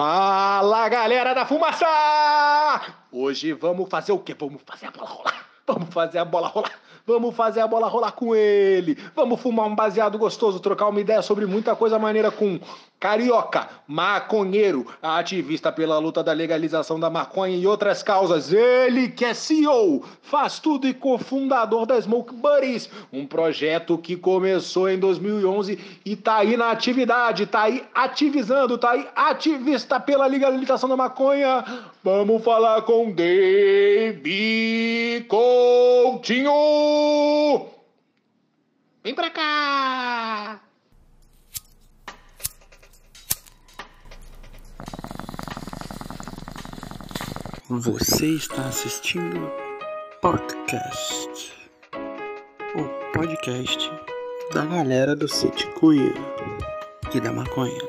Fala galera da fumaça! Hoje vamos fazer o quê? Vamos fazer a bola rolar! Vamos fazer a bola rolar! Vamos fazer a bola rolar com ele! Vamos fumar um baseado gostoso, trocar uma ideia sobre muita coisa maneira com Carioca, maconheiro, ativista pela luta da legalização da maconha e outras causas. Ele que é CEO, faz tudo e cofundador da Smoke Buddies, um projeto que começou em 2011 e tá aí na atividade, tá aí ativizando, tá aí ativista pela legalização da maconha. Vamos falar com Dave Coutinho! Vem pra cá! Você está assistindo podcast, o podcast da galera do City Cunha e da maconha.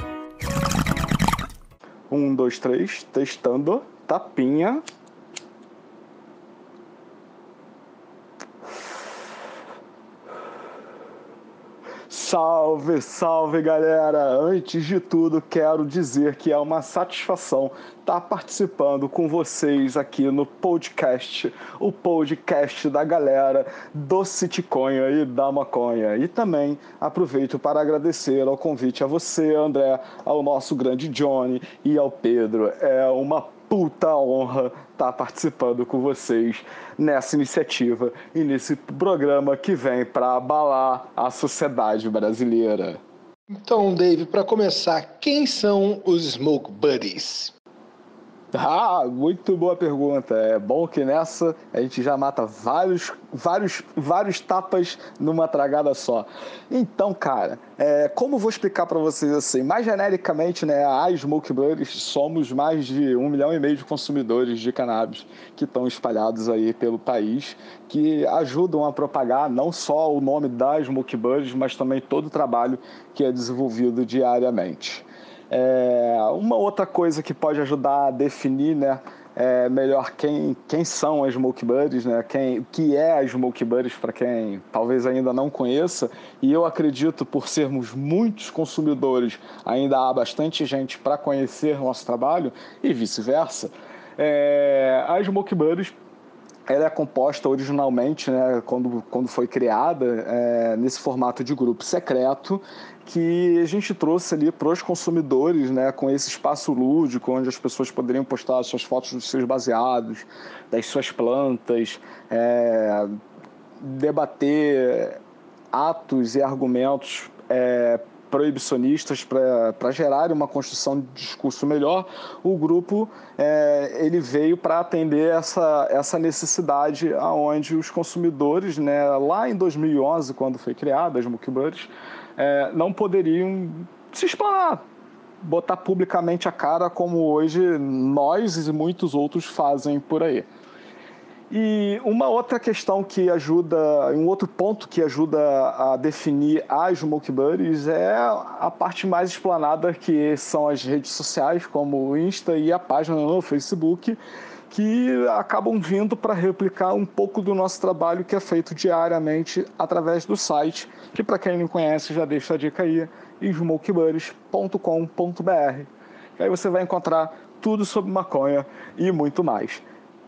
Um, dois, três, testando, tapinha. Salve, salve galera! Antes de tudo, quero dizer que é uma satisfação estar participando com vocês aqui no podcast, o podcast da galera do Citiconha e da Maconha. E também aproveito para agradecer ao convite a você, André, ao nosso grande Johnny e ao Pedro. É uma puta honra estar tá participando com vocês nessa iniciativa e nesse programa que vem para abalar a sociedade brasileira. Então, Dave, para começar, quem são os Smoke Buddies? Ah, muito boa pergunta. É bom que nessa a gente já mata vários, vários, vários tapas numa tragada só. Então, cara, é, como vou explicar para vocês assim? Mais genericamente, né, a Smoke Buddies somos mais de um milhão e meio de consumidores de cannabis que estão espalhados aí pelo país, que ajudam a propagar não só o nome da Smoke Buddies, mas também todo o trabalho que é desenvolvido diariamente. É, uma outra coisa que pode ajudar a definir né, é, melhor quem, quem são as Smoke Buddies, né, quem, o que é as Smoke Buddies para quem talvez ainda não conheça, e eu acredito por sermos muitos consumidores, ainda há bastante gente para conhecer nosso trabalho e vice-versa. É, a Smoke Buddies ela é composta originalmente, né, quando, quando foi criada, é, nesse formato de grupo secreto, que a gente trouxe ali para os consumidores, né, com esse espaço lúdico, onde as pessoas poderiam postar suas fotos dos seus baseados, das suas plantas, é, debater atos e argumentos é, proibicionistas para gerar uma construção de discurso melhor, o grupo é, ele veio para atender essa, essa necessidade aonde os consumidores, né, lá em 2011, quando foi criada as Mookbuds, é, não poderiam se explanar, botar publicamente a cara como hoje nós e muitos outros fazem por aí. E uma outra questão que ajuda, um outro ponto que ajuda a definir as buddies é a parte mais explanada que são as redes sociais, como o Insta e a página no Facebook, que acabam vindo para replicar um pouco do nosso trabalho que é feito diariamente através do site, que para quem não conhece já deixa a dica aí, smokebuddies.com.br. Aí você vai encontrar tudo sobre maconha e muito mais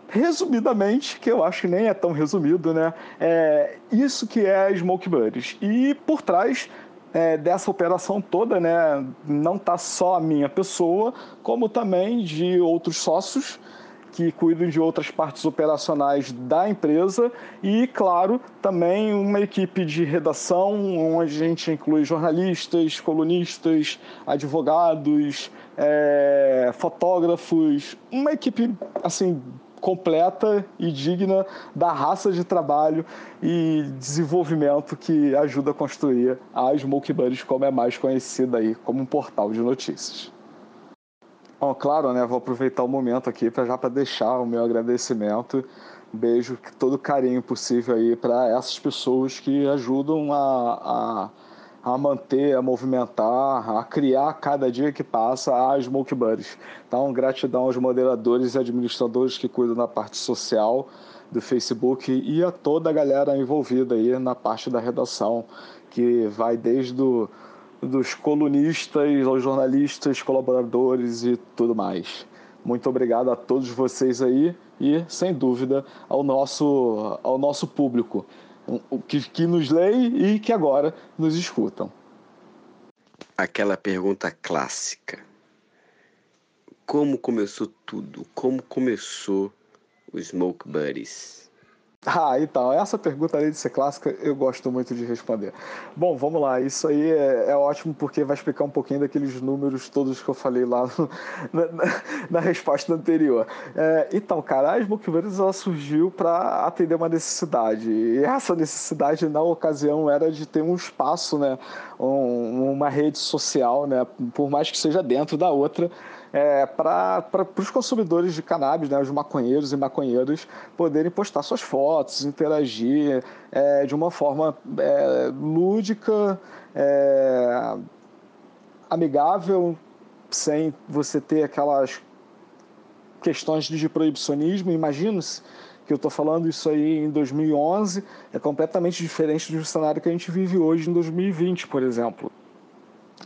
resumidamente, que eu acho que nem é tão resumido, né? É isso que é Smoke Buddies. E por trás é, dessa operação toda, né, não está só a minha pessoa, como também de outros sócios que cuidam de outras partes operacionais da empresa e, claro, também uma equipe de redação onde a gente inclui jornalistas, colunistas, advogados, é, fotógrafos, uma equipe assim completa e digna da raça de trabalho e desenvolvimento que ajuda a construir a Smoke Buddies, como é mais conhecida aí como um portal de notícias. Bom, claro, né, vou aproveitar o momento aqui para já para deixar o meu agradecimento, beijo, todo carinho possível aí para essas pessoas que ajudam a, a a manter, a movimentar, a criar cada dia que passa a Smoke Buddies. Então, gratidão aos moderadores e administradores que cuidam da parte social do Facebook e a toda a galera envolvida aí na parte da redação, que vai desde o, dos colunistas, aos jornalistas, colaboradores e tudo mais. Muito obrigado a todos vocês aí e, sem dúvida, ao nosso, ao nosso público que, que nos leem e que agora nos escutam. Aquela pergunta clássica. Como começou tudo? Como começou o Smoke Buddies? Ah, então, essa pergunta, além de ser clássica, eu gosto muito de responder. Bom, vamos lá, isso aí é, é ótimo porque vai explicar um pouquinho daqueles números todos que eu falei lá no, na, na, resposta anterior. É, então, cara, a Brothers ela surgiu para atender uma necessidade, e essa necessidade, na ocasião, era de ter um espaço, né, um, uma rede social, né, por mais que seja dentro da outra, é, para os consumidores de cannabis, né, os maconheiros e maconheiras, poderem postar suas fotos, interagir é, de uma forma é, lúdica, é, amigável, sem você ter aquelas questões de proibicionismo. Imagina-se que eu estou falando isso aí em 2011, é completamente diferente do cenário que a gente vive hoje em 2020, por exemplo.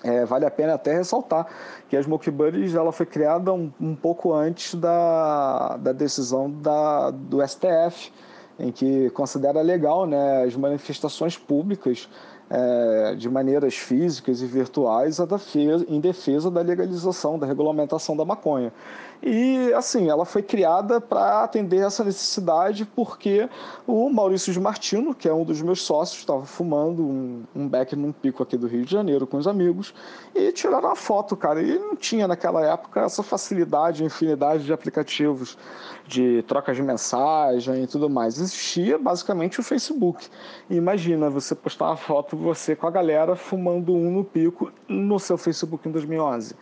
É, vale a pena até ressaltar que a Smoke Buddies ela foi criada um, um pouco antes da, da decisão da, do STF, em que considera legal né, as manifestações públicas é, de maneiras físicas e virtuais defesa, em defesa da legalização, da regulamentação da maconha. E, assim, ela foi criada para atender essa necessidade porque o Maurício de Martino, que é um dos meus sócios, estava fumando um, um beck num pico aqui do Rio de Janeiro com os amigos e tiraram a foto, cara. E não tinha naquela época essa facilidade, infinidade de aplicativos de troca de mensagem e tudo mais. Existia basicamente o Facebook. Imagina você postar uma foto você com a galera fumando um no pico no seu Facebook em 2011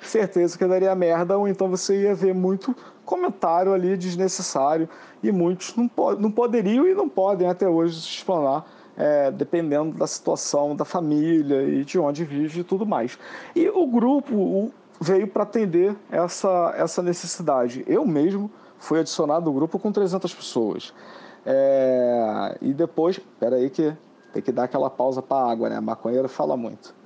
certeza que daria merda, ou então você ia ver muito comentário ali desnecessário e muitos não, não poderiam e não podem até hoje se explanar, é, dependendo da situação da família e de onde vive e tudo mais. E o grupo veio para atender essa, essa necessidade. Eu mesmo fui adicionado no grupo com 300 pessoas. É, e depois, peraí que tem que dar aquela pausa para a água, né? A maconheira fala muito.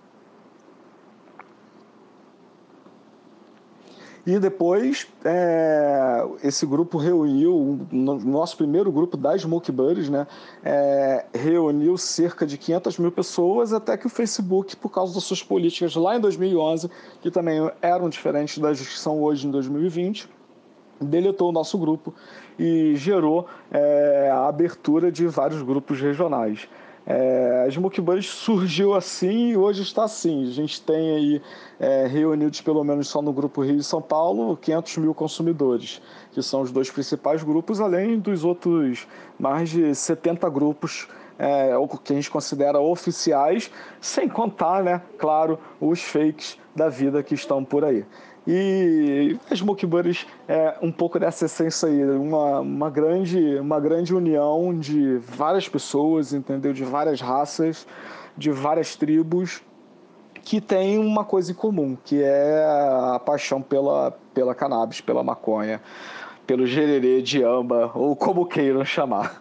E depois é, esse grupo reuniu, no nosso primeiro grupo das Smoke Buddies, né, é, reuniu cerca de 500 mil pessoas, até que o Facebook, por causa das suas políticas lá em 2011, que também eram diferentes das que são hoje em 2020, deletou o nosso grupo e gerou é, a abertura de vários grupos regionais. É, a Smoke surgiu assim e hoje está assim. A gente tem aí é, reunidos pelo menos só no grupo Rio e São Paulo 500 mil consumidores, que são os dois principais grupos, além dos outros mais de 70 grupos é, que a gente considera oficiais, sem contar, né, claro, os fakes da vida que estão por aí. E as Smoke Buddies é um pouco dessa essência aí, uma, uma, grande, uma grande união de várias pessoas, entendeu? De várias raças, de várias tribos, que tem uma coisa em comum, que é a paixão pela, pela cannabis, pela maconha, pelo gererê de amba, ou como queiram chamar.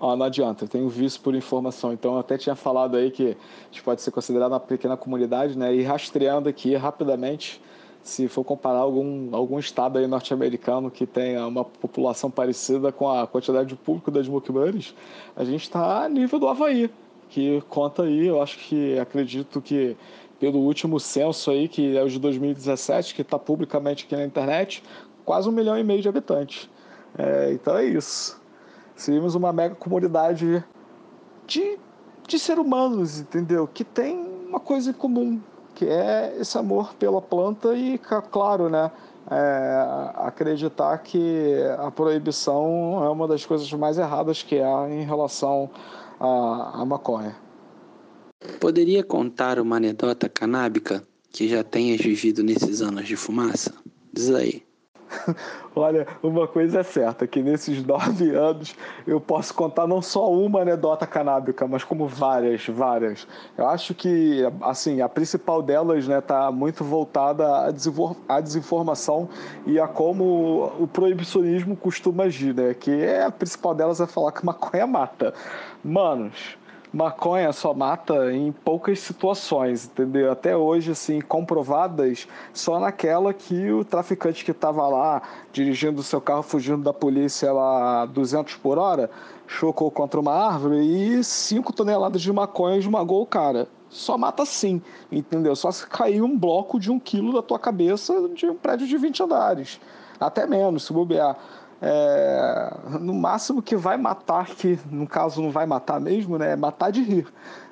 Ó, não adianta, eu tenho vício por informação. Então, eu até tinha falado aí que a gente pode ser considerado uma pequena comunidade, né? E rastreando aqui rapidamente, se for comparar algum, algum estado aí norte-americano que tenha uma população parecida com a quantidade de público das Mukbares, a gente está a nível do Havaí, que conta aí, eu acho que, acredito que pelo último censo aí, que é o de 2017, que está publicamente aqui na internet, quase um milhão e meio de habitantes. É, então é isso. Seríamos uma mega comunidade de, de seres humanos, entendeu? Que tem uma coisa em comum, que é esse amor pela planta e, claro, né? É, acreditar que a proibição é uma das coisas mais erradas que há em relação à, à maconha. Poderia contar uma anedota canábica que já tenhas vivido nesses anos de fumaça? Diz aí. Olha, uma coisa é certa, que nesses nove anos eu posso contar não só uma anedota canábica, mas como várias, várias. Eu acho que, assim, a principal delas né, tá muito voltada à, desinformação e a como o proibicionismo costuma agir, né? Que é, a principal delas é falar que maconha mata. Manos, maconha só mata em poucas situações, entendeu? Até hoje, assim, comprovadas só naquela que o traficante que estava lá dirigindo o seu carro fugindo da polícia lá 200 por hora chocou contra uma árvore e 5 toneladas de maconha esmagou o cara. Só mata assim, entendeu? Só se cair um bloco de um quilo da tua cabeça de um prédio de 20 andares. Até menos, se bobear é, no máximo que vai matar, que no caso não vai matar mesmo, né? É matar de rir.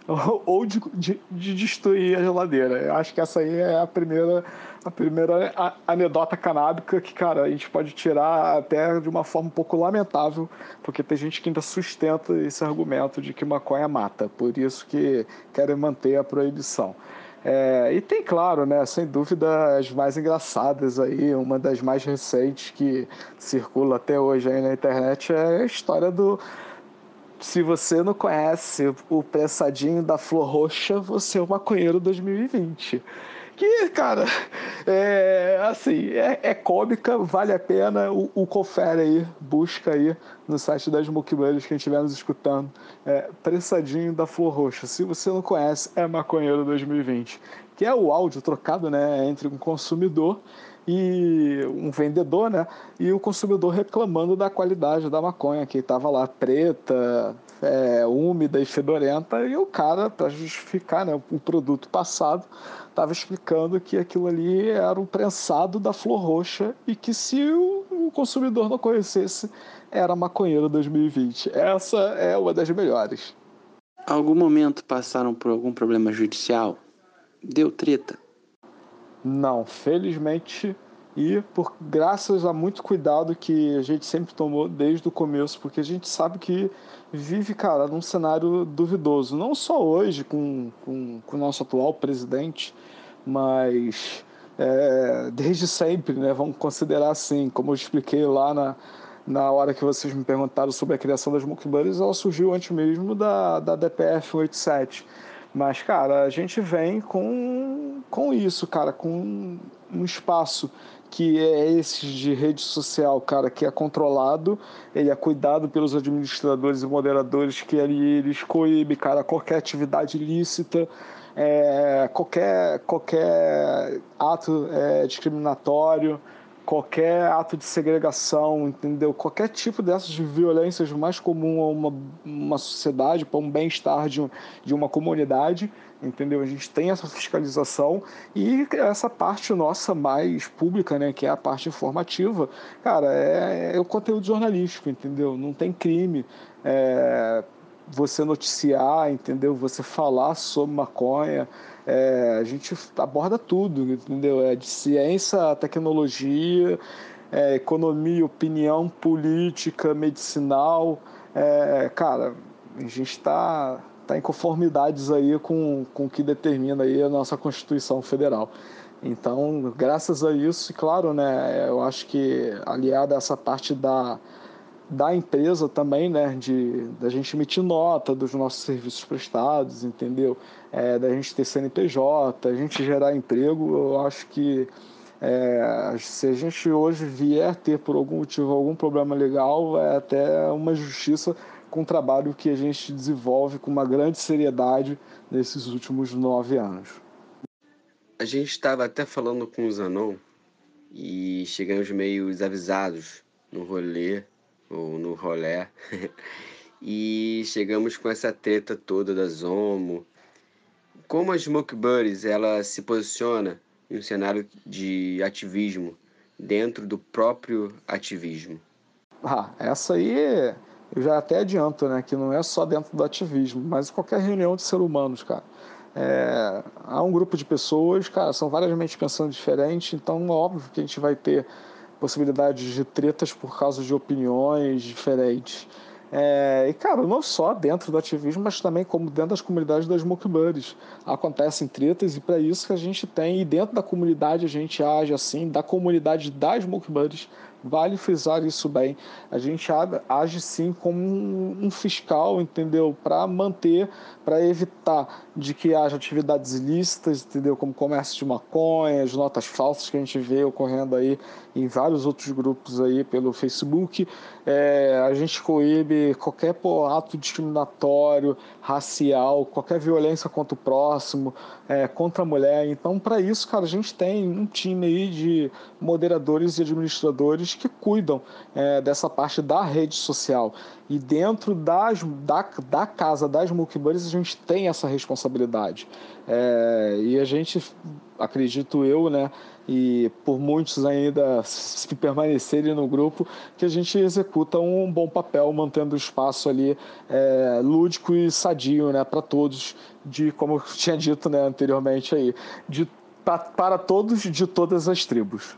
Ou de, de, de, destruir a geladeira. Eu acho que essa aí é a primeira, a primeira anedota canábica que, cara, a gente pode tirar até de uma forma um pouco lamentável, porque tem gente que ainda sustenta esse argumento de que maconha mata. Por isso que querem manter a proibição. É, e tem, claro, né, sem dúvida, as mais engraçadas aí, uma das mais recentes que circula até hoje aí na internet é a história do se você não conhece o pressadinho da Flor Roxa, você é o maconheiro 2020 que, cara, é assim, é, é cômica, vale a pena. O, o, confere aí, busca aí no site das Mukbangers, quem estiver nos escutando. É, Pressadinho da Flor Roxa. Se você não conhece, é Maconheiro 2020. Que é o áudio trocado né, entre um consumidor e um vendedor, né? E o consumidor reclamando da qualidade da maconha, que estava lá preta, é, úmida e fedorenta, e o cara, para justificar né, o produto passado, estava explicando que aquilo ali era um prensado da flor roxa e que se o consumidor não conhecesse, era maconheiro 2020. Essa é uma das melhores. Algum momento passaram por algum problema judicial? Deu treta? Não, felizmente e por graças a muito cuidado que a gente sempre tomou desde o começo, porque a gente sabe que vive, cara, num cenário duvidoso, não só hoje com, com, com o nosso atual presidente, mas é, desde sempre, né? Vamos considerar assim, como eu expliquei lá na, na hora que vocês me perguntaram sobre a criação das Mookburies, ela surgiu antes mesmo da, da DPF 87. Mas, cara, a gente vem com, com isso, cara, com um espaço que é esse de rede social, cara, que é controlado, ele é cuidado pelos administradores e moderadores que ali eles coíbem, cara, qualquer atividade ilícita, é, qualquer, qualquer ato é, discriminatório, qualquer ato de segregação, entendeu? Qualquer tipo dessas violências mais comum a uma, uma sociedade, para um bem-estar de, de uma comunidade, entendeu? A gente tem essa fiscalização e essa parte nossa mais pública, né, que é a parte informativa, cara, é, é o conteúdo jornalístico, entendeu? Não tem crime. É, você noticiar, entendeu? Você falar sobre maconha, é, a gente aborda tudo, entendeu? É de ciência, tecnologia, é, economia, opinião política, medicinal. É, cara, a gente está tá em conformidades aí com, com o que determina aí a nossa Constituição Federal. Então, graças a isso, e claro, né, eu acho que aliado a essa parte da, da empresa também, né, de da gente emitir nota dos nossos serviços prestados, entendeu? É, da gente ter CNPJ, a gente gerar emprego, eu acho que é, se a gente hoje vier ter por algum motivo algum problema legal, é até uma justiça com o trabalho que a gente desenvolve com uma grande seriedade nesses últimos nove anos. A gente estava até falando com o Zanon e chegamos meio desavisados no rolê ou no rolé. e chegamos com essa treta toda da Zomo. Como a Smoke Buddies ela se posiciona em um cenário de ativismo dentro do próprio ativismo? Ah, essa aí eu já até adianto, né, que não é só dentro do ativismo, mas qualquer reunião de seres humanos, cara. É, há um grupo de pessoas, cara, são várias mentes pensando diferente, então óbvio que a gente vai ter possibilidades de tretas por causa de opiniões diferentes. É, e, cara, não só dentro do ativismo, mas também como dentro das comunidades das Buddies. Acontecem tretas e para isso que a gente tem, e dentro da comunidade a gente age assim, da comunidade das Buddies, Vale frisar isso bem. A gente age sim como um fiscal, entendeu? Para manter, para evitar de que haja atividades ilícitas, entendeu? Como comércio de maconha, as notas falsas que a gente vê ocorrendo aí em vários outros grupos aí pelo Facebook. É, a gente coíbe qualquer pô, ato discriminatório, racial, qualquer violência contra o próximo, é, contra a mulher. Então, para isso, cara, a gente tem um time aí de moderadores e administradores que cuidam é, dessa parte da rede social. E dentro das, da, da casa das Mulkibuddies a gente tem essa responsabilidade. É, e a gente, acredito eu, né, e por muitos ainda se permanecerem no grupo, que a gente executa um bom papel mantendo o espaço ali é, lúdico e sadio né, para todos, de como eu tinha dito né, anteriormente aí, de, pra, para todos de todas as tribos.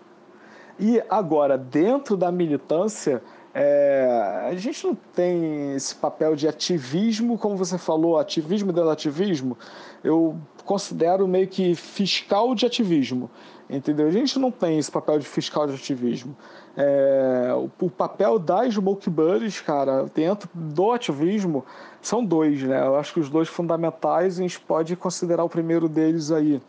E agora, dentro da militância, é, a gente não tem esse papel de ativismo, como você falou, ativismo dentro do ativismo. Eu considero meio que fiscal de ativismo. Entendeu? A gente não tem esse papel de fiscal de ativismo. É, o, o, papel das Smoke cara, dentro do ativismo, são dois, né? Eu acho que os dois fundamentais, a gente pode considerar o primeiro deles aí,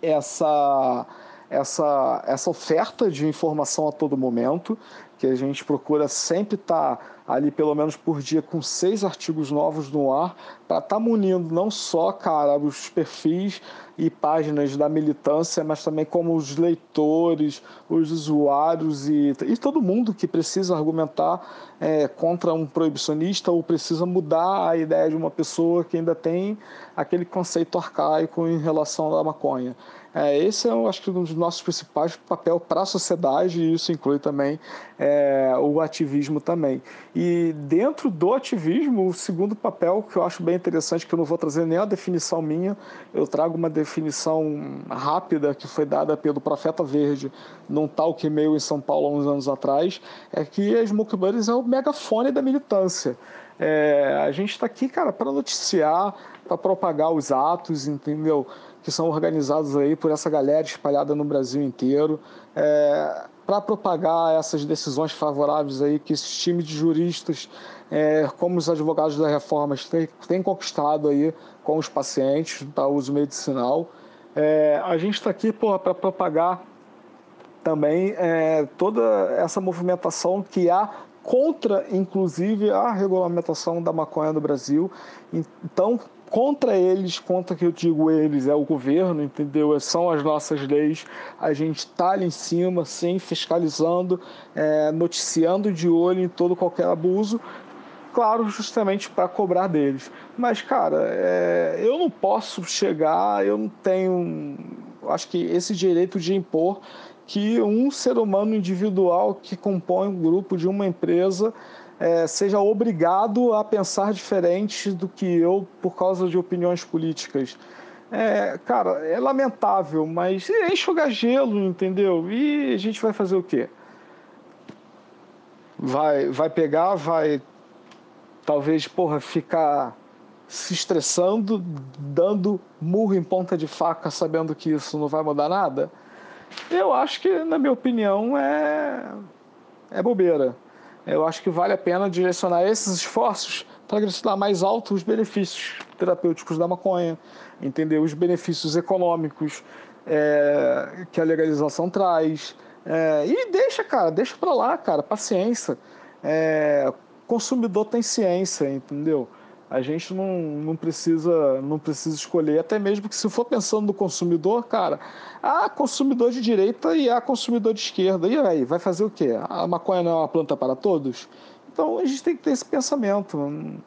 essa, essa, essa oferta de informação a todo momento, que a gente procura sempre estar tá ali pelo menos por dia com seis artigos novos no ar para estar tá munindo não só cara os perfis e páginas da militância mas também como os leitores os usuários e, e todo mundo que precisa argumentar é, contra um proibicionista ou precisa mudar a ideia de uma pessoa que ainda tem aquele conceito arcaico em relação à maconha é, esse é, eu acho que, um dos nossos principais papel para a sociedade, e isso inclui também é, o ativismo também. E dentro do ativismo, o segundo papel que eu acho bem interessante, que eu não vou trazer nem a definição minha, eu trago uma definição rápida que foi dada pelo Profeta Verde num talk meu em São Paulo há uns anos atrás, é que as Smoke Buddies é o megafone da militância. É, a gente está aqui, cara, para noticiar, para propagar os atos, entendeu? Que são organizados aí por essa galera espalhada no Brasil inteiro, é, para propagar essas decisões favoráveis aí que esses times de juristas, é, como os advogados da reforma, têm, têm conquistado aí com os pacientes para uso medicinal. É, a gente está aqui para propagar também é, toda essa movimentação que há contra, inclusive, a regulamentação da maconha no Brasil. Então, contra eles, contra que eu digo eles, é o governo, entendeu? São as nossas leis. A gente está ali em cima, sim, fiscalizando, é, noticiando de olho em todo qualquer abuso. Claro, justamente para cobrar deles. Mas, cara, é, eu não posso chegar, eu não tenho. Acho que esse direito de impor que um ser humano individual que compõe um grupo de uma empresa é, seja obrigado a pensar diferente do que eu por causa de opiniões políticas. É, cara, é lamentável, mas é enxugar gelo, entendeu? E a gente vai fazer o quê? Vai, vai pegar, vai talvez, porra, ficar se estressando, dando murro em ponta de faca, sabendo que isso não vai mudar nada? Eu acho que, na minha opinião, é, é bobeira eu acho que vale a pena direcionar esses esforços para direcionar mais alto os benefícios terapêuticos da maconha, entender os benefícios econômicos é, que a legalização traz. É, e deixa, cara, deixa para lá, cara, paciência. É, consumidor tem ciência, entendeu? A gente não, não, precisa, não precisa escolher, até mesmo que se for pensando no consumidor, cara, há consumidor de direita e há consumidor de esquerda. E aí, vai fazer o quê? A maconha não é uma planta para todos? Então a gente tem que ter esse pensamento.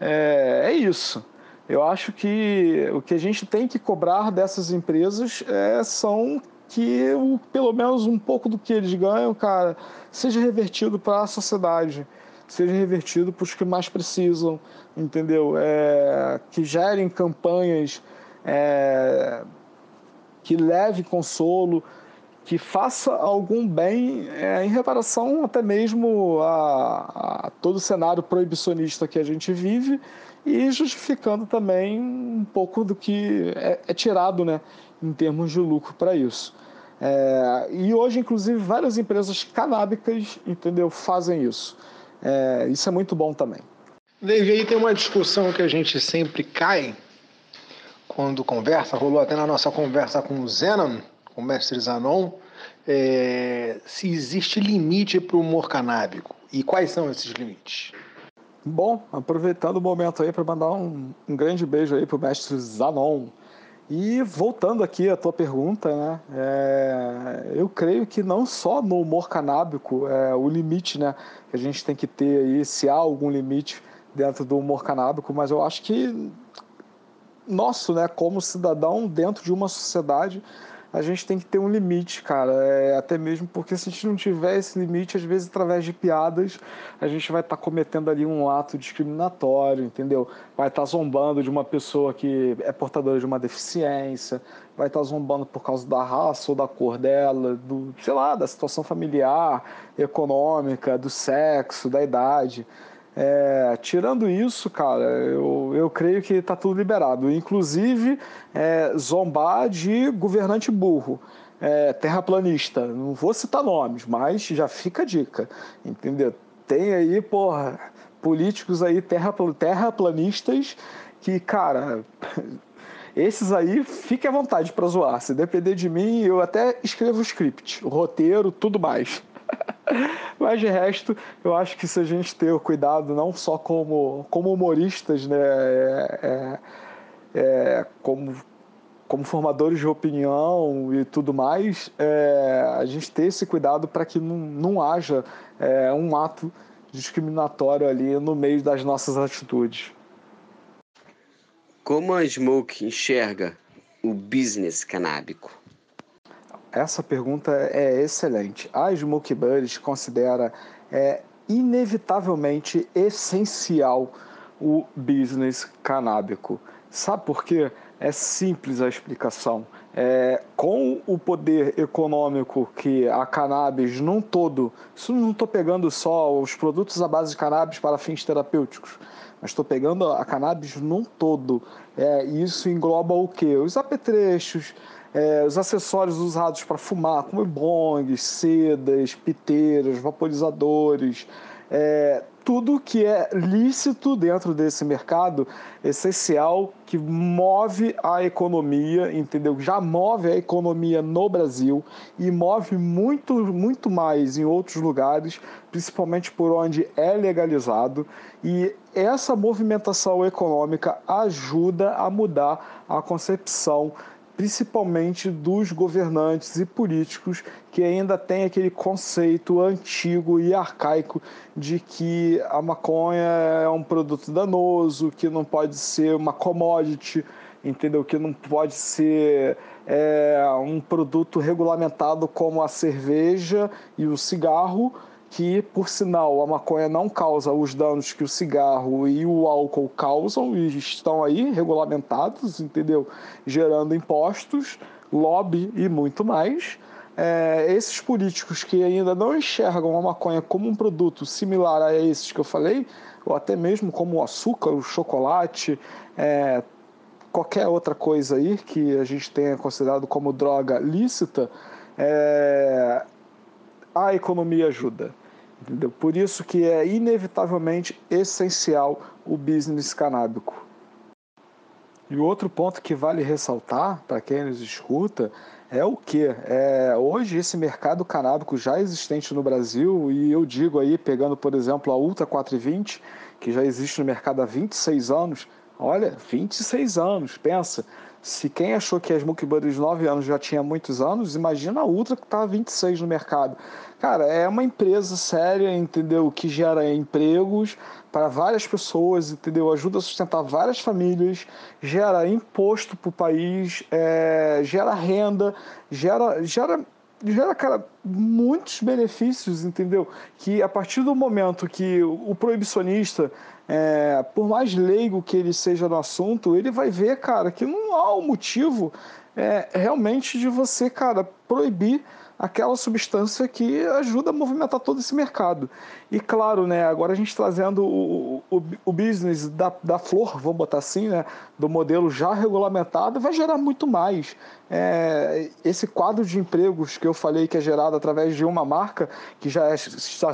É, é isso. Eu acho que o que a gente tem que cobrar dessas empresas é, são que pelo menos um pouco do que eles ganham, cara, seja revertido para a sociedade seja revertido para os que mais precisam, entendeu? É, que gerem campanhas é, que leve consolo, que faça algum bem é, em reparação até mesmo a, a, todo o cenário proibicionista que a gente vive e justificando também um pouco do que é, é tirado né, em termos de lucro para isso. É, e hoje, inclusive, várias empresas canábicas, entendeu, fazem isso. É, isso é muito bom também. Dave, aí tem uma discussão que a gente sempre cai quando conversa, rolou até na nossa conversa com o Zenon, com o mestre Zanon, é, se existe limite para o humor canábico e quais são esses limites. Bom, aproveitando o momento aí para mandar um, um, grande beijo aí para o mestre Zanon. E voltando aqui à tua pergunta, né, é, eu creio que não só no humor canábico é o limite, né, que a gente tem que ter aí, se há algum limite dentro do humor canábico, mas eu acho que nosso, né, como cidadão dentro de uma sociedade, a gente tem que ter um limite, cara. É, até mesmo porque se a gente não tiver esse limite, às vezes através de piadas, a gente vai estar tá cometendo ali um ato discriminatório, entendeu? Vai estar tá zombando de uma pessoa que é portadora de uma deficiência, vai estar tá zombando por causa da raça ou da cor dela, do, sei lá, da situação familiar, econômica, do sexo, da idade. É, tirando isso, cara, eu, eu creio que está tudo liberado. Inclusive, é, zombar de governante burro, é, terraplanista. Não vou citar nomes, mas já fica a dica, entendeu? Tem aí, porra, políticos aí terra, terraplanistas que, cara, esses aí, fique à vontade para zoar. Se depender de mim, eu até escrevo o script, o roteiro, tudo mais. Mas de resto, eu acho que se a gente ter o cuidado, não só como, como humoristas, né, é, é, é, como, como formadores de opinião e tudo mais, é, a gente ter esse cuidado para que não, não haja é, um ato discriminatório ali no meio das nossas atitudes. Como a Smoke enxerga o business canábico? Essa pergunta é excelente. A Smoke Buddies considera é, inevitavelmente essencial o business canábico. Sabe por quê? É simples a explicação. É, com o poder econômico que a cannabis num todo, isso não estou pegando só os produtos à base de cannabis para fins terapêuticos, mas estou pegando a cannabis num todo. É, isso engloba o quê? Os apetrechos, é, os acessórios usados para fumar, como bongs, sedas, piteiras, vaporizadores, é, tudo que é lícito dentro desse mercado essencial que move a economia, entendeu? Já move a economia no Brasil e move muito, muito mais em outros lugares, principalmente por onde é legalizado. E essa movimentação econômica ajuda a mudar a concepção principalmente dos governantes e políticos que ainda têm aquele conceito antigo e arcaico de que a maconha é um produto danoso, que não pode ser uma commodity, entendeu? Que não pode ser é, um produto regulamentado como a cerveja e o cigarro que, por sinal, a maconha não causa os danos que o cigarro e o álcool causam e estão aí regulamentados, entendeu? Gerando impostos, lobby e muito mais. É, esses políticos que ainda não enxergam a maconha como um produto similar a esses que eu falei, ou até mesmo como o açúcar, o chocolate, é, qualquer outra coisa aí que a gente tenha considerado como droga lícita, é, a economia ajuda. Entendeu? Por isso que é inevitavelmente essencial o business canábico. E outro ponto que vale ressaltar para quem nos escuta é o que? É, hoje esse mercado canábico já existente no Brasil, e eu digo aí, pegando por exemplo a Ultra 420, que já existe no mercado há 26 anos, olha, 26 anos, pensa, se quem achou que as Smoke Buddies 9 anos já tinha muitos anos, imagina a Ultra que há 26 no mercado. Cara, é uma empresa séria, entendeu? Que gera empregos para várias pessoas, entendeu? Ajuda a sustentar várias famílias, gera imposto para o país, é, gera renda, gera, gera gera, cara, muitos benefícios, entendeu? Que a partir do momento que o proibicionista, é, por mais leigo que ele seja no assunto, ele vai ver, cara, que não há um motivo é realmente de você, cara, proibir aquela substância que ajuda a movimentar todo esse mercado. E claro, né, agora a gente trazendo o, o, o business da, da flor, vamos botar assim, né, do modelo já regulamentado, vai gerar muito mais. É, esse quadro de empregos que eu falei que é gerado através de uma marca, que já é, está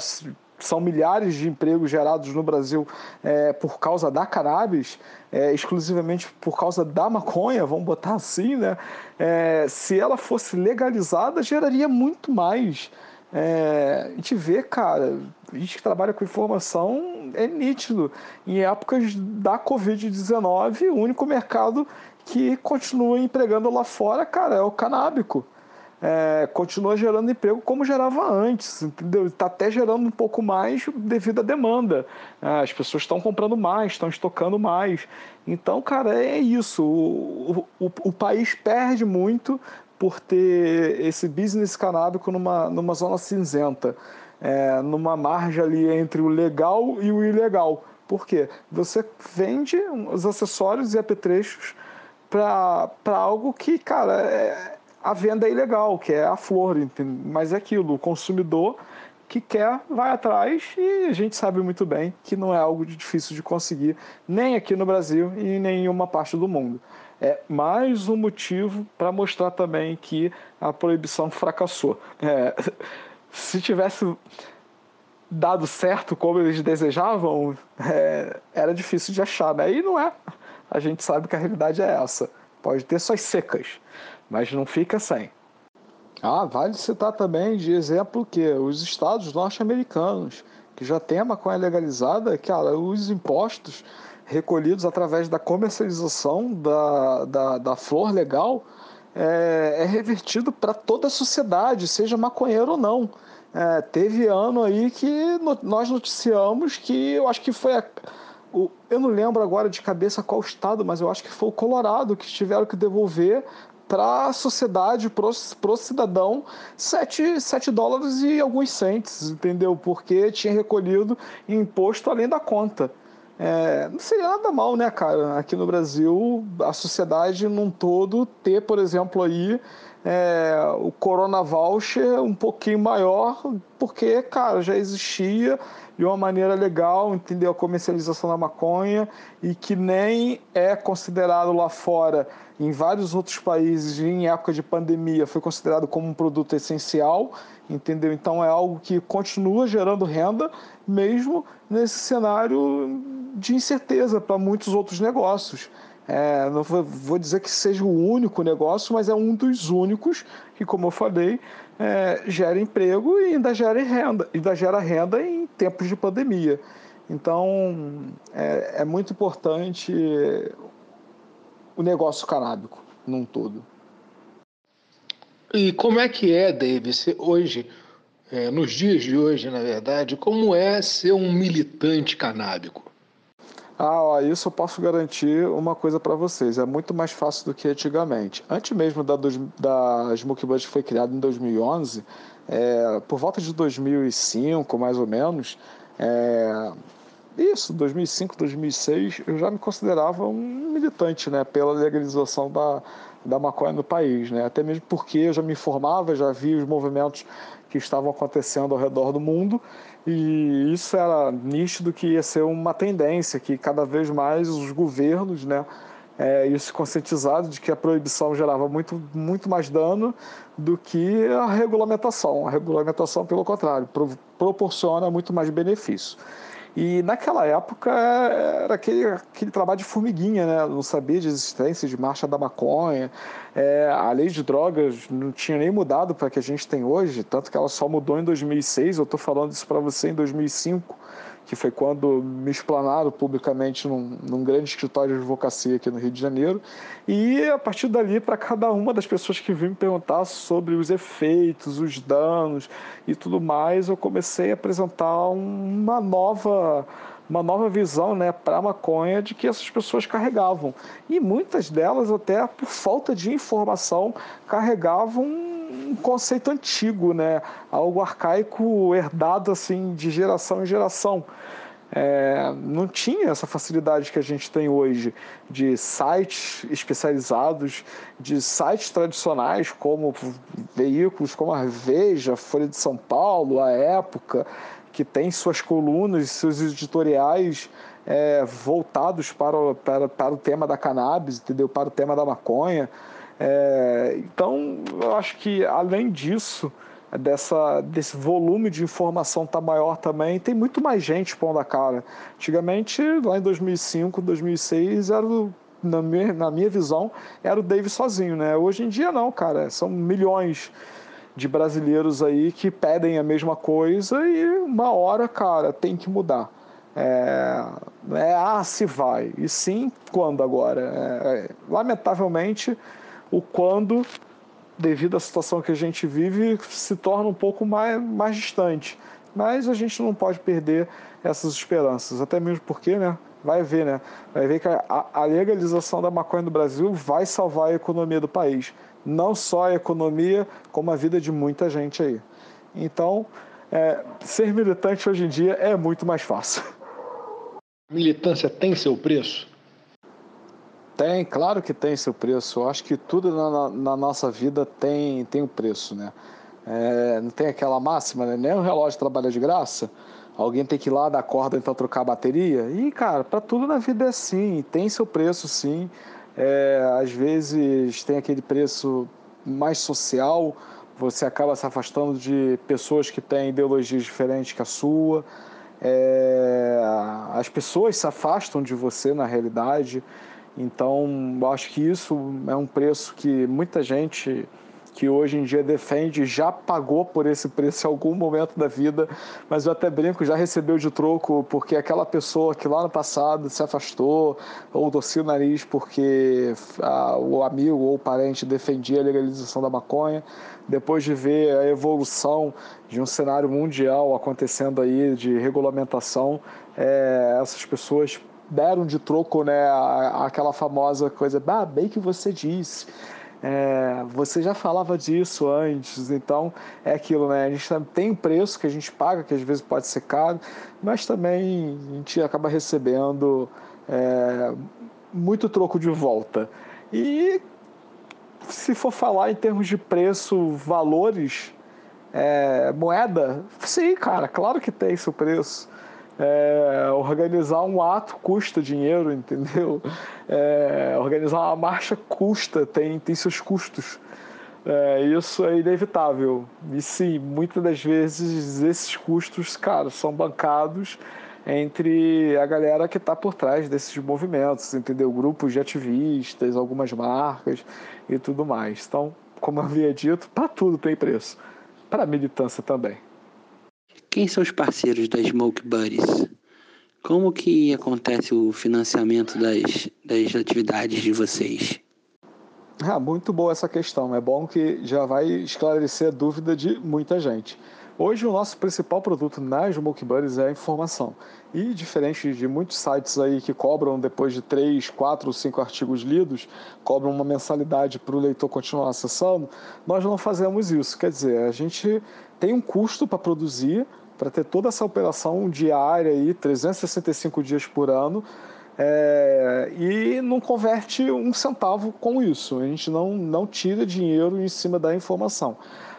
são milhares de empregos gerados no Brasil é, por causa da cannabis, é, exclusivamente por causa da maconha, vamos botar assim, né? É, se ela fosse legalizada, geraria muito mais. É, a gente vê, cara, a gente que trabalha com informação é nítido. Em épocas da Covid-19, o único mercado que continua empregando lá fora, cara, é o canábico é, continua gerando emprego como gerava antes, entendeu? Está até gerando um pouco mais devido à demanda. É, as pessoas estão comprando mais, estão estocando mais. Então, cara, é isso. O, o, o, país perde muito por ter esse business canábico numa, numa zona cinzenta, é, numa margem ali entre o legal e o ilegal. Por quê? Você vende os acessórios e apetrechos para algo que, cara, é, a venda é ilegal, que é a flor, mas é aquilo, o consumidor que quer vai atrás e a gente sabe muito bem que não é algo difícil de conseguir, nem aqui no Brasil e em nenhuma parte do mundo. É mais um motivo para mostrar também que a proibição fracassou. É, se tivesse dado certo como eles desejavam, é, era difícil de achar, né? E não é. A gente sabe que a realidade é essa. Pode ter suas secas, mas não fica sem. Ah, vale citar também de exemplo que os estados norte-americanos, que já têm a maconha legalizada, cara, os impostos recolhidos através da comercialização da, da, da flor legal é, é revertido para toda a sociedade, seja maconheiro ou não. É, teve ano aí que no, nós noticiamos que eu acho que foi a, o, eu não lembro agora de cabeça qual estado, mas eu acho que foi o Colorado que tiveram que devolver para a sociedade, para o cidadão, 7, 7 dólares e alguns centes, entendeu? Porque tinha recolhido imposto além da conta. É, não seria nada mal, né, cara? Aqui no Brasil, a sociedade num todo ter, por exemplo, aí é, o Corona Voucher um pouquinho maior, porque, cara, já existia de uma maneira legal, entendeu? A comercialização da maconha e que nem é considerado lá fora em vários outros países, em época de pandemia, foi considerado como um produto essencial, entendeu? Então é algo que continua gerando renda, mesmo nesse cenário de incerteza para muitos outros negócios. É, não vou dizer que seja o único negócio, mas é um dos únicos que, como eu falei, é, gera emprego e ainda gera renda, ainda gera renda em tempos de pandemia. Então é, é muito importante o negócio canábico num todo. E como é que é, David, hoje, é, nos dias de hoje, na verdade, como é ser um militante canábico? Ah, ó, isso eu posso garantir uma coisa para vocês. É muito mais fácil do que antigamente. Antes mesmo da, da Smoke Budget foi criada em 2011, é, por volta de 2005, mais ou menos, é, isso, 2005, 2006, eu já me considerava um militante, né, pela legalização da, da maconha no país, né, até mesmo porque eu já me informava, já vi os movimentos que estavam acontecendo ao redor do mundo e isso era nítido que ia ser uma tendência, que cada vez mais os governos, né, é, iam se conscientizar de que a proibição gerava muito, muito mais dano do que a regulamentação. A regulamentação, pelo contrário, pro, proporciona muito mais benefício. E naquela época era aquele, aquele trabalho de formiguinha, né? Não sabia de existência de marcha da maconha. É, a lei de drogas não tinha nem mudado para que a gente tem hoje, tanto que ela só mudou em 2006. Eu estou falando isso para você em 2005 que foi quando me explanaram publicamente num, num, grande escritório de advocacia aqui no Rio de Janeiro. E a partir dali, para cada uma das pessoas que vinham me perguntar sobre os efeitos, os danos e tudo mais, eu comecei a apresentar uma nova uma nova visão né, para a maconha de que essas pessoas carregavam. E muitas delas, até por falta de informação, carregavam um conceito antigo, né? algo arcaico herdado assim de geração em geração. é, não tinha essa facilidade que a gente tem hoje de sites especializados, de sites tradicionais como veículos como a Veja, Folha de São Paulo, a Época, que tem suas colunas, seus editoriais é, voltados para o, para, para o tema da cannabis, entendeu? Para o tema da maconha. É, então, eu acho que além disso, dessa, desse volume de informação tá maior também, tem muito mais gente pondo a cara. Antigamente, lá em 2005, 2006, era na, minha, na minha visão, era o Dave sozinho, né? Hoje em dia não, cara, são milhões de brasileiros aí que pedem a mesma coisa e uma hora, cara, tem que mudar. É, é ah, se vai, e sim quando agora. É, é lamentavelmente, o quando devido à situação que a gente vive, se torna um pouco mais, mais distante. Mas a gente não pode perder essas esperanças, até mesmo porque, né? Vai ver, né? Vai ver que a, a legalização da maconha no Brasil vai salvar a economia do país. Não só a economia, como a vida de muita gente aí. Então, é, ser militante hoje em dia é muito mais fácil. Militância tem seu preço? Tem, claro que tem seu preço. Eu acho que tudo na, na nossa vida tem, tem um preço, né? É, não tem aquela máxima, né? Nem o relógio trabalha de graça. Alguém tem que ir lá dar corda então trocar a bateria. E, cara, para tudo na vida é assim. Tem seu preço, sim. É, às vezes tem aquele preço mais social. Você acaba se afastando de pessoas que têm ideologias diferentes que a sua. É, as pessoas se afastam de você na realidade. Então, acho que isso é um preço que muita gente que hoje em dia defende já pagou por esse preço em algum momento da vida, mas eu até brinco, já recebeu de troco porque aquela pessoa que lá no passado se afastou ou torcia o nariz porque a, o amigo ou o parente defendia a legalização da maconha, depois de ver a evolução de um cenário mundial acontecendo aí de regulamentação, é, essas pessoas deram de troco né, aquela famosa coisa, ah, bem que você disse. É, você já falava disso antes, então é aquilo, né? A gente tem um preço que a gente paga, que às vezes pode ser caro, mas também a gente acaba recebendo é, muito troco de volta. E se for falar em termos de preço, valores, é, moeda, sim, cara, claro que tem seu preço. É, organizar um ato custa dinheiro, entendeu? É, organizar uma marcha custa, tem, tem seus custos. É, isso é inevitável. E sim, muitas das vezes esses custos, cara, são bancados entre a galera que está por trás desses movimentos, entendeu? Grupos de ativistas, algumas marcas e tudo mais. Então, como eu havia dito, para tudo tem preço. Para a militância também. Quem são os parceiros da Smoke Buddies? Como que acontece o financiamento das, das atividades de vocês? Ah, muito boa essa questão. É bom que já vai esclarecer a dúvida de muita gente. Hoje o nosso principal produto na Smoke Buddies é a informação. E diferente de muitos sites aí que cobram depois de três, quatro ou cinco artigos lidos, cobram uma mensalidade para o leitor continuar acessando, nós não fazemos isso. Quer dizer, a gente tem um custo para produzir, para ter toda essa operação diária aí, 365 dias por ano, é, e não converte um centavo com isso. A gente não, não tira dinheiro em cima da informação.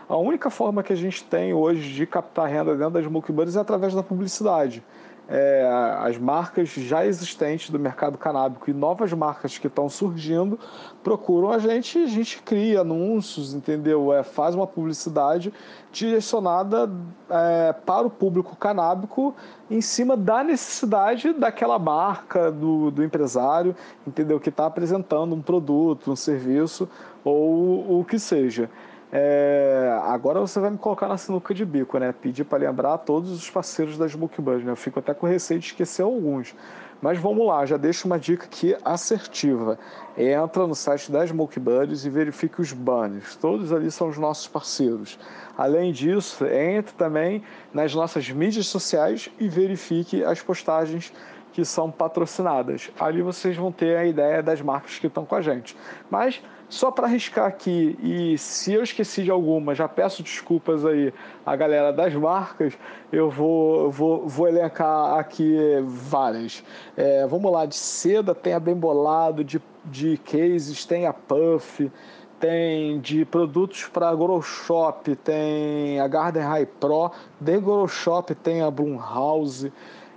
A única forma que a gente tem hoje de captar renda dentro das multibuddies é através da publicidade é, as marcas já existentes do mercado canábico e novas marcas que estão surgindo procuram a gente a gente cria anúncios, entendeu? É, faz uma publicidade direcionada é, para o público canábico em cima da necessidade daquela marca, do, do empresário, entendeu? Que está apresentando um produto, um serviço ou o que seja. É, agora você vai me colocar na sinuca de bico, né? Pedir para lembrar todos os parceiros Smoke Buddies, né? Eu fico até com receio de esquecer alguns. Mas vamos lá, já deixo uma dica aqui assertiva. Entra no site das Smoke Buddies e verifique os banners. Todos ali são os nossos parceiros. Além disso, entre também nas nossas mídias sociais e verifique as postagens que são patrocinadas. Ali vocês vão ter a ideia das marcas que estão com a gente. Mas só para arriscar aqui, e se eu esqueci de alguma, já peço desculpas aí à galera das marcas, eu vou, vou, vou elencar aqui várias. É, vamos lá, de seda tem a Bem Bolado, de, de cases tem a Puff, tem de produtos para Grow Shop, tem a Garden High Pro, de Grow Shop tem a Blumhouse,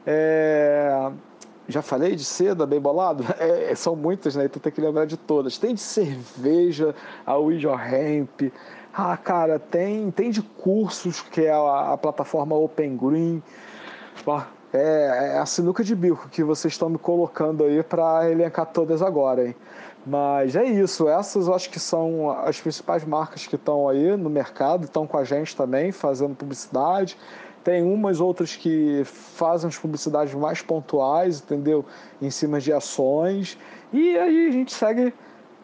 é, já falei de seda, bem bolado? É, são muitas, né? Então tem que lembrar de todas. Tem de cerveja, a Your Hemp. Ah, cara, tem, tem de cursos, que é a, a plataforma Open Green. É, é, a sinuca de bico que vocês estão me colocando aí para elencar todas agora, hein? Mas é isso, essas eu acho que são as principais marcas que estão aí no mercado, estão com a gente também, fazendo publicidade. Tem umas outras que fazem as publicidades mais pontuais, entendeu? Em cima de ações. E aí a gente segue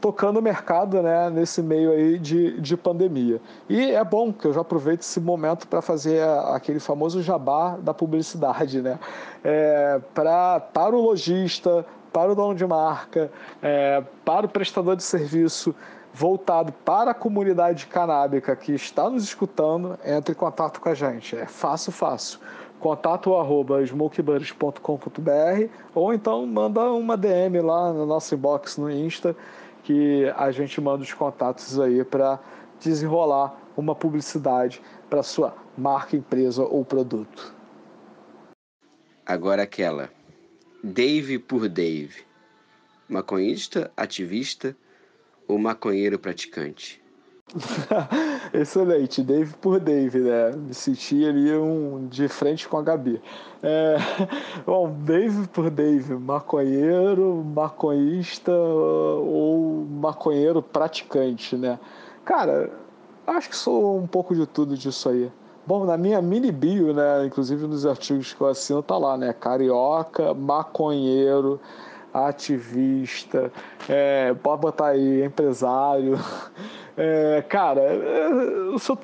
tocando o mercado né, nesse meio aí de, de pandemia. E é bom que eu já aproveito esse momento para fazer aquele famoso jabá da publicidade, né? É, pra, para o lojista, para o dono de marca, é, para o prestador de serviço, voltado para a comunidade canábica que está nos escutando, entre em contato com a gente. É fácil, fácil. Contato arroba smokebuddies.com.br ou então manda uma DM lá no nosso inbox no Insta que a gente manda os contatos aí para desenrolar uma publicidade para sua marca, empresa ou produto. Agora aquela. Dave por Dave. Maconhista, ativista, o maconheiro praticante? Excelente, Dave por Dave, né? Me senti ali um, de frente com a Gabi. É, bom, Dave por Dave, maconheiro, maconhista ou maconheiro praticante, né? Cara, acho que sou um pouco de tudo disso aí. Bom, na minha mini bio, né? Inclusive nos artigos que eu assino, tá lá, né? Carioca, maconheiro, ativista, é, pode botar aí empresário. É, cara, eu sou.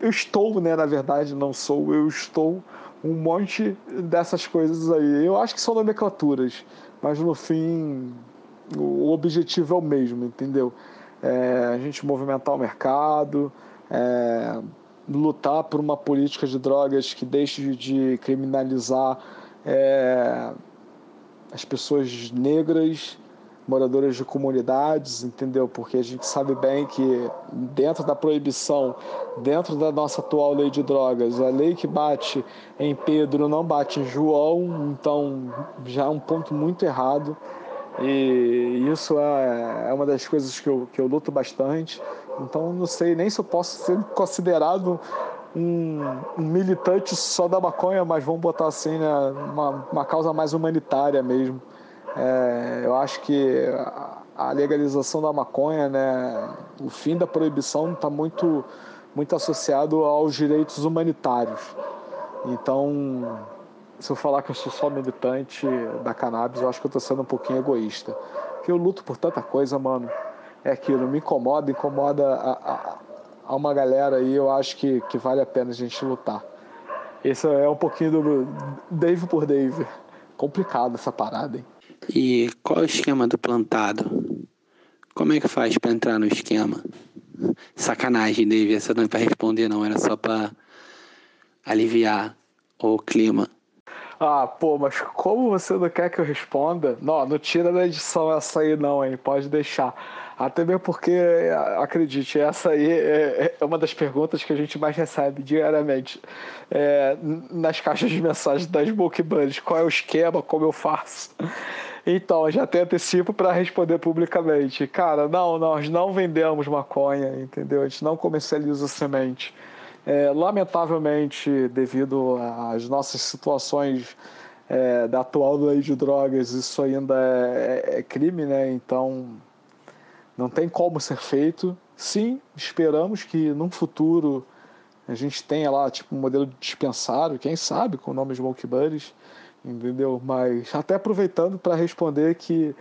Eu estou, né? Na verdade, não sou, eu estou um monte dessas coisas aí. Eu acho que são nomenclaturas, mas no fim o objetivo é o mesmo, entendeu? É, a gente movimentar o mercado, é, lutar por uma política de drogas que deixe de criminalizar é, as pessoas negras, moradoras de comunidades, entendeu? Porque a gente sabe bem que dentro da proibição, dentro da nossa atual lei de drogas, a lei que bate em Pedro não bate em João, então já é um ponto muito errado. E isso é, é uma das coisas que eu, que eu luto bastante. Então não sei nem se eu posso ser considerado um, um, militante só da maconha, mas vamos botar assim, né, uma, uma causa mais humanitária mesmo. É, eu acho que a legalização da maconha, né, o fim da proibição está muito, muito associado aos direitos humanitários. Então, se eu falar que eu sou só militante da cannabis, eu acho que eu estou sendo um pouquinho egoísta. Porque eu luto por tanta coisa, mano. É aquilo, me incomoda, incomoda a, a a uma galera aí, eu acho que, que vale a pena a gente lutar. Esse é um pouquinho do Dave por Dave. Complicado essa parada, hein? E qual é o esquema do plantado? Como é que faz para entrar no esquema? Sacanagem, Dave, essa não é para responder, não, era só para aliviar o clima. Ah, pô, mas como você não quer que eu responda? Não, não tira da edição essa aí não, hein? Pode deixar. Até mesmo porque, acredite, essa aí é, é uma das perguntas que a gente mais recebe diariamente é, nas caixas de mensagens das Book Buddies. Qual é o esquema, como eu faço? Então, já tem antecipo para responder publicamente. Cara, não, nós não vendemos maconha, entendeu? A gente não comercializa semente. É, lamentavelmente, devido às nossas situações é, da atual lei de drogas, isso ainda é, é crime, né? Então não tem como ser feito. Sim, esperamos que num futuro a gente tenha lá tipo um modelo de dispensário, quem sabe, com o nome Smoke Buddies, entendeu? Mas até aproveitando para responder que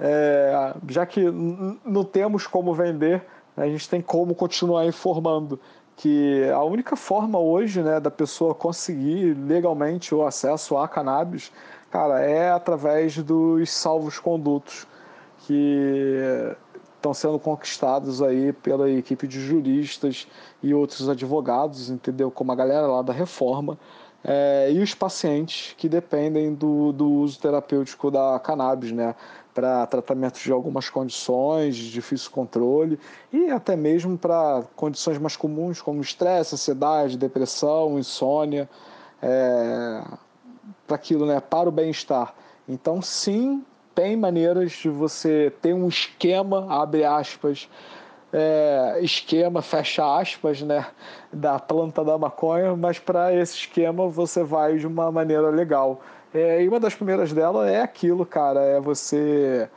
é, já que não temos como vender, a gente tem como continuar informando que a única forma hoje né, da pessoa conseguir legalmente o acesso a cannabis, cara, é através dos salvos condutos, que estão sendo conquistados aí pela equipe de juristas e outros advogados, entendeu? Como a galera lá da reforma. É, e os pacientes que dependem do, do uso terapêutico da cannabis, né? Para tratamento de algumas condições de difícil controle e até mesmo para condições mais comuns como estresse, ansiedade, depressão, insônia, é, para aquilo, né? Para o bem-estar. Então, sim, tem maneiras de você ter um esquema, abre aspas, é, esquema, fecha aspas, né, da planta da maconha, mas para esse esquema você vai de uma maneira legal. É, e uma das primeiras dela é aquilo, cara, é você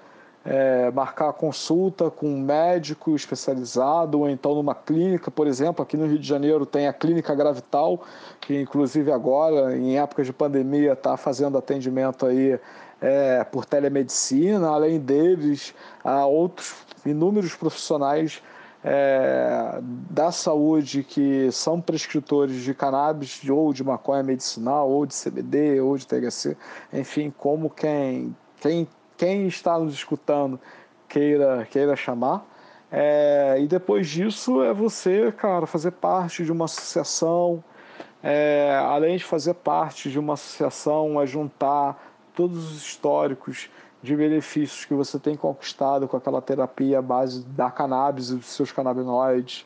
é, marcar consulta com um médico especializado, ou então numa clínica, por exemplo, aqui no Rio de Janeiro tem a Clínica Gravital, que inclusive agora, em épocas de pandemia, está fazendo atendimento aí é, por telemedicina, além deles, há outros inúmeros profissionais é, da saúde que são prescritores de cannabis ou de maconha medicinal, ou de CBD, ou de THC, enfim, como quem, quem, quem está nos escutando queira, queira chamar. É, e depois disso é você, cara, fazer parte de uma associação, é, além de fazer parte de uma associação, é juntar todos os históricos de benefícios que você tem conquistado com aquela terapia à base da cannabis e dos seus canabinoides.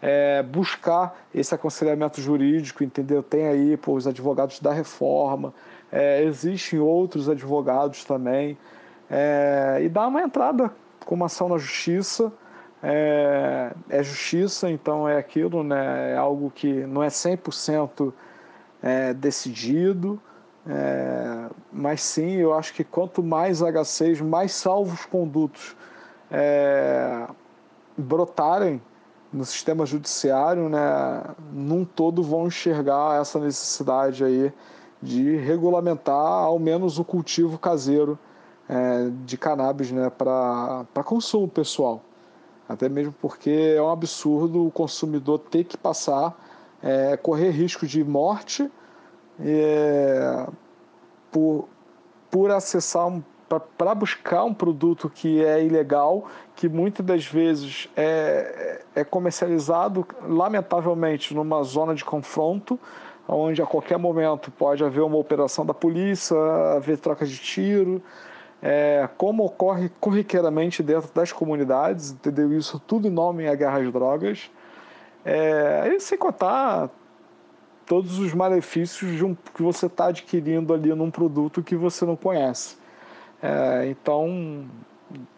É, buscar esse aconselhamento jurídico, entendeu? Tem aí pô, os advogados da reforma, é, existem outros advogados também, é, e dar uma entrada com uma ação na justiça. É, é justiça, então é aquilo, né? É algo que não é 100% é, decidido, é, mas sim, eu acho que quanto mais H6, mais salvos condutos é, brotarem no sistema judiciário, né, num todo vão enxergar essa necessidade aí de regulamentar ao menos o cultivo caseiro é, de cannabis né, para consumo pessoal. Até mesmo porque é um absurdo o consumidor ter que passar, é, correr risco de morte por, por acessar um, para buscar um produto que é ilegal, que muitas das vezes é, é comercializado, lamentavelmente, numa zona de confronto, onde a qualquer momento pode haver uma operação da polícia, haver troca de tiro, é, como ocorre corriqueiramente dentro das comunidades, entendeu? Isso tudo em nome à guerra às drogas. É, e sem contar todos os malefícios de um, que você está adquirindo ali num produto que você não conhece. É, então,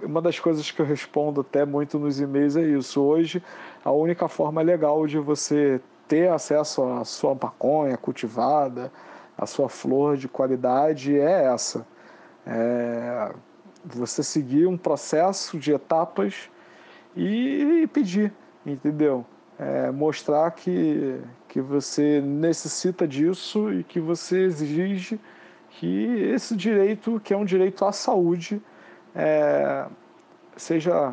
uma das coisas que eu respondo até muito nos e-mails é isso. Hoje, a única forma legal de você ter acesso à sua maconha cultivada, à sua flor de qualidade é essa. É você seguir um processo de etapas e pedir, entendeu? É mostrar que, que você necessita disso e que você exige que esse direito, que é um direito à saúde, é, seja,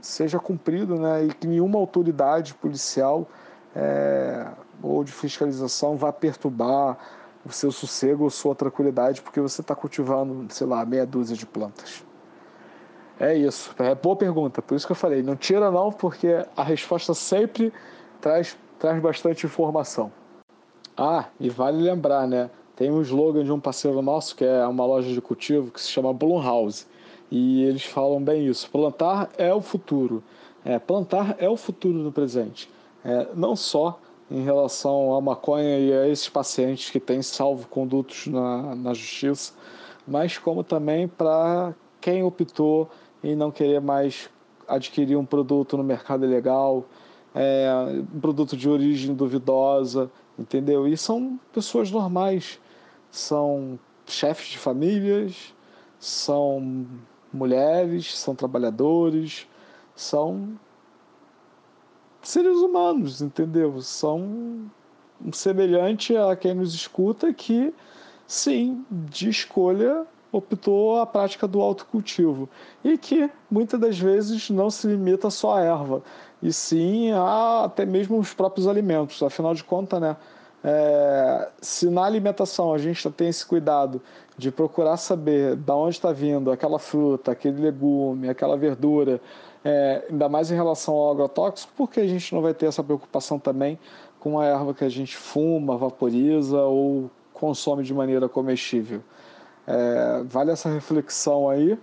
seja cumprido né, e que nenhuma autoridade policial é, ou de fiscalização vá perturbar o seu sossego ou sua tranquilidade porque você está cultivando, sei lá, meia dúzia de plantas. É isso. É boa pergunta. Por isso que eu falei, não tira não, porque a resposta sempre traz traz bastante informação. Ah, e vale lembrar, né? Tem um slogan de um parceiro nosso que é uma loja de cultivo que se chama Blumhouse. E eles falam bem isso: plantar é o futuro. É, plantar é o futuro no presente. É, não só em relação à maconha e a esses pacientes que têm salvo-condutos na, na justiça, mas como também para quem optou em não querer mais adquirir um produto no mercado ilegal, é, um produto de origem duvidosa, entendeu? E são pessoas normais, são chefes de famílias, são mulheres, são trabalhadores, são seres humanos, entendeu? São semelhante a quem nos escuta que, sim, de escolha optou a prática do autocultivo e que muitas das vezes não se limita só à erva, e sim a até mesmo os próprios alimentos. Afinal de contas, né, É, se na alimentação a gente tem esse cuidado de procurar saber de onde está vindo aquela fruta, aquele legume, aquela verdura, é, ainda mais em relação ao agrotóxico, porque a gente não vai ter essa preocupação também com a erva que a gente fuma, vaporiza ou consome de maneira comestível. É, vale essa reflexão aí,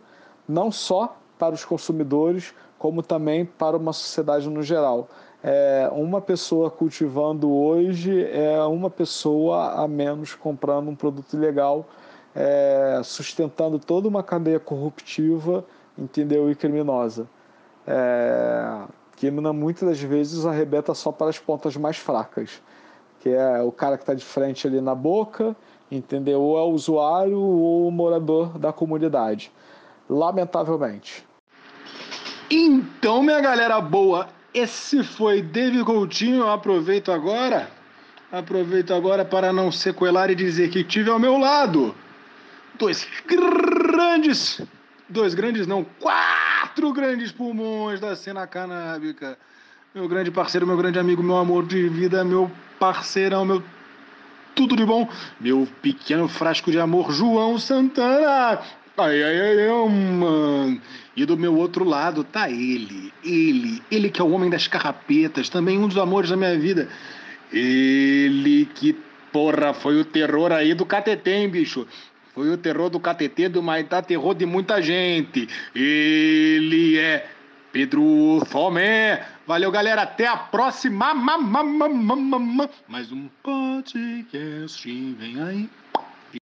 não só para os consumidores, como também para uma sociedade no geral. É, uma pessoa cultivando hoje é uma pessoa a menos comprando um produto ilegal, é, sustentando toda uma cadeia corruptiva, entendeu, e criminosa. É, que muitas das vezes arrebenta só para as pontas mais fracas, que é o cara que está de frente ali na boca, entendeu? Ou é o usuário ou o morador da comunidade. Lamentavelmente. Então, minha galera boa, esse foi David Coutinho. Eu aproveito agora, aproveito agora para não sequelar e dizer que tive ao meu lado dois grandes, dois grandes não, quatro grandes pulmões da cena canábica. Meu grande parceiro, meu grande amigo, meu amor de vida, meu parceirão, meu tudo de bom, meu pequeno frasco de amor, João Santana. Ai, ai, ai, ai, mano. E do meu outro lado tá ele, ele, ele que é o homem das carrapetas, também um dos amores da minha vida. Ele que, porra, foi o terror aí do Catetem, bicho. Foi o terror do Catetê, do Maitá, terror de muita gente. Ele é Pedro Fomé. Valeu, galera. Até a próxima. Mais um podcast. Vem aí.